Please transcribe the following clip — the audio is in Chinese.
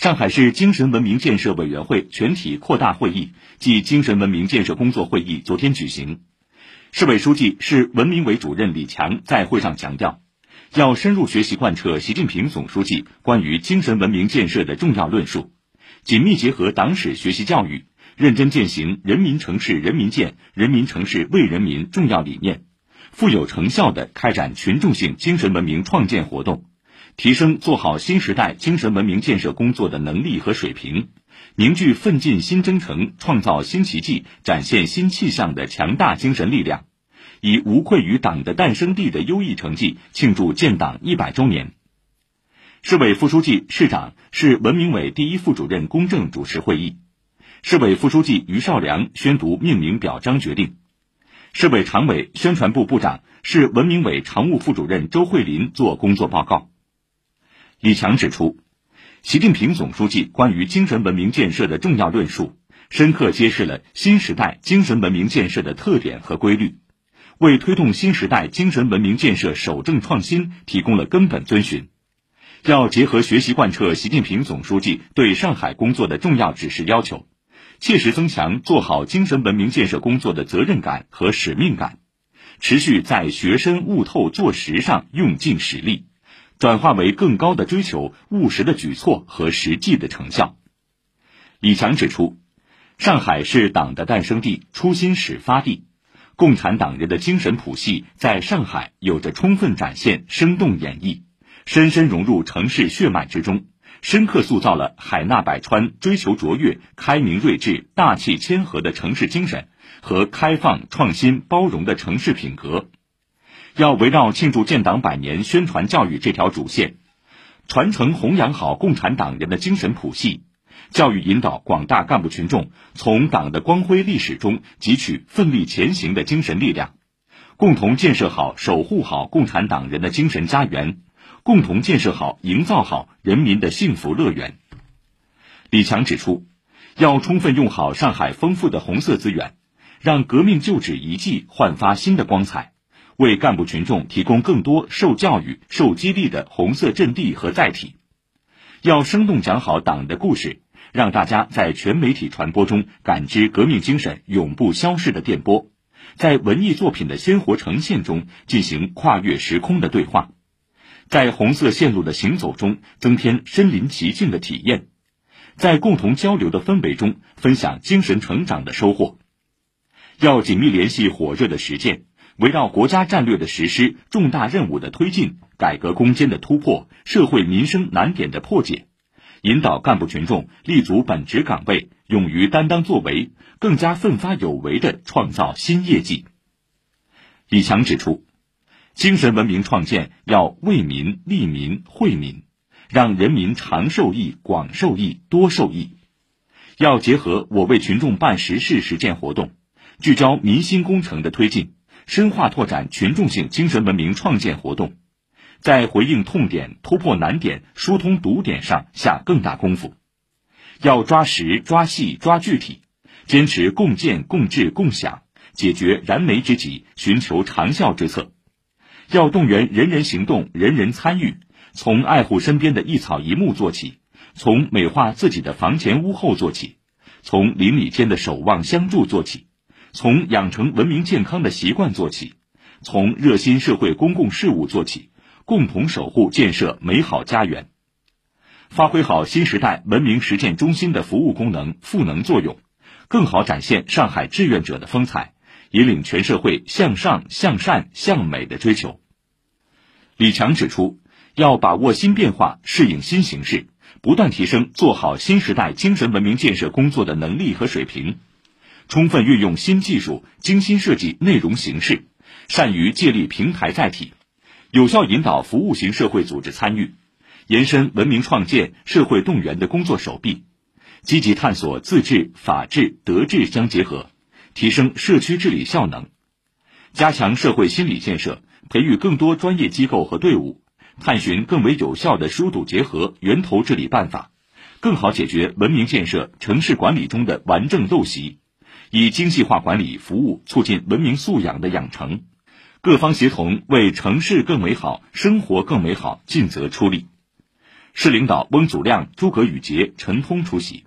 上海市精神文明建设委员会全体扩大会议暨精神文明建设工作会议昨天举行。市委书记、市文明委主任李强在会上强调，要深入学习贯彻习近平总书记关于精神文明建设的重要论述，紧密结合党史学习教育，认真践行“人民城市人民建，人民城市为人民”重要理念，富有成效地开展群众性精神文明创建活动。提升做好新时代精神文明建设工作的能力和水平，凝聚奋进新征程、创造新奇迹、展现新气象的强大精神力量，以无愧于党的诞生地的优异成绩庆祝建党一百周年。市委副书记、市长、市文明委第一副主任龚正主持会议，市委副书记于少良宣读命名表彰决定，市委常委、宣传部部长、市文明委常务副主任周慧林作工作报告。李强指出，习近平总书记关于精神文明建设的重要论述，深刻揭示了新时代精神文明建设的特点和规律，为推动新时代精神文明建设守正创新提供了根本遵循。要结合学习贯彻习近平总书记对上海工作的重要指示要求，切实增强做好精神文明建设工作的责任感和使命感，持续在学深悟透做实上用尽实力。转化为更高的追求、务实的举措和实际的成效。李强指出，上海是党的诞生地、初心始发地，共产党人的精神谱系在上海有着充分展现、生动演绎，深深融入城市血脉之中，深刻塑造了海纳百川、追求卓越、开明睿智、大气谦和的城市精神和开放、创新、包容的城市品格。要围绕庆祝建党百年宣传教育这条主线，传承弘扬好共产党人的精神谱系，教育引导广大干部群众从党的光辉历史中汲取奋力前行的精神力量，共同建设好、守护好共产党人的精神家园，共同建设好、营造好人民的幸福乐园。李强指出，要充分用好上海丰富的红色资源，让革命旧址遗迹焕发新的光彩。为干部群众提供更多受教育、受激励的红色阵地和载体，要生动讲好党的故事，让大家在全媒体传播中感知革命精神永不消逝的电波，在文艺作品的鲜活呈现中进行跨越时空的对话，在红色线路的行走中增添身临其境的体验，在共同交流的氛围中分享精神成长的收获，要紧密联系火热的实践。围绕国家战略的实施、重大任务的推进、改革攻坚的突破、社会民生难点的破解，引导干部群众立足本职岗位，勇于担当作为，更加奋发有为地创造新业绩。李强指出，精神文明创建要为民、利民、惠民，让人民长受益、广受益、多受益。要结合我为群众办实事实践活动，聚焦民心工程的推进。深化拓展群众性精神文明创建活动，在回应痛点、突破难点、疏通堵点上下更大功夫。要抓实、抓细、抓具体，坚持共建、共治、共享，解决燃眉之急，寻求长效之策。要动员人人行动、人人参与，从爱护身边的一草一木做起，从美化自己的房前屋后做起，从邻里间的守望相助做起。从养成文明健康的习惯做起，从热心社会公共事务做起，共同守护建设美好家园，发挥好新时代文明实践中心的服务功能赋能作用，更好展现上海志愿者的风采，引领全社会向上、向善、向美的追求。李强指出，要把握新变化，适应新形势，不断提升做好新时代精神文明建设工作的能力和水平。充分运用新技术，精心设计内容形式，善于借力平台载体，有效引导服务型社会组织参与，延伸文明创建、社会动员的工作手臂，积极探索自治、法治、德治相结合，提升社区治理效能，加强社会心理建设，培育更多专业机构和队伍，探寻更为有效的疏堵结合、源头治理办法，更好解决文明建设、城市管理中的顽症陋习。以精细化管理服务促进文明素养的养成，各方协同为城市更美好、生活更美好尽责出力。市领导翁祖亮、诸葛宇杰、陈通出席。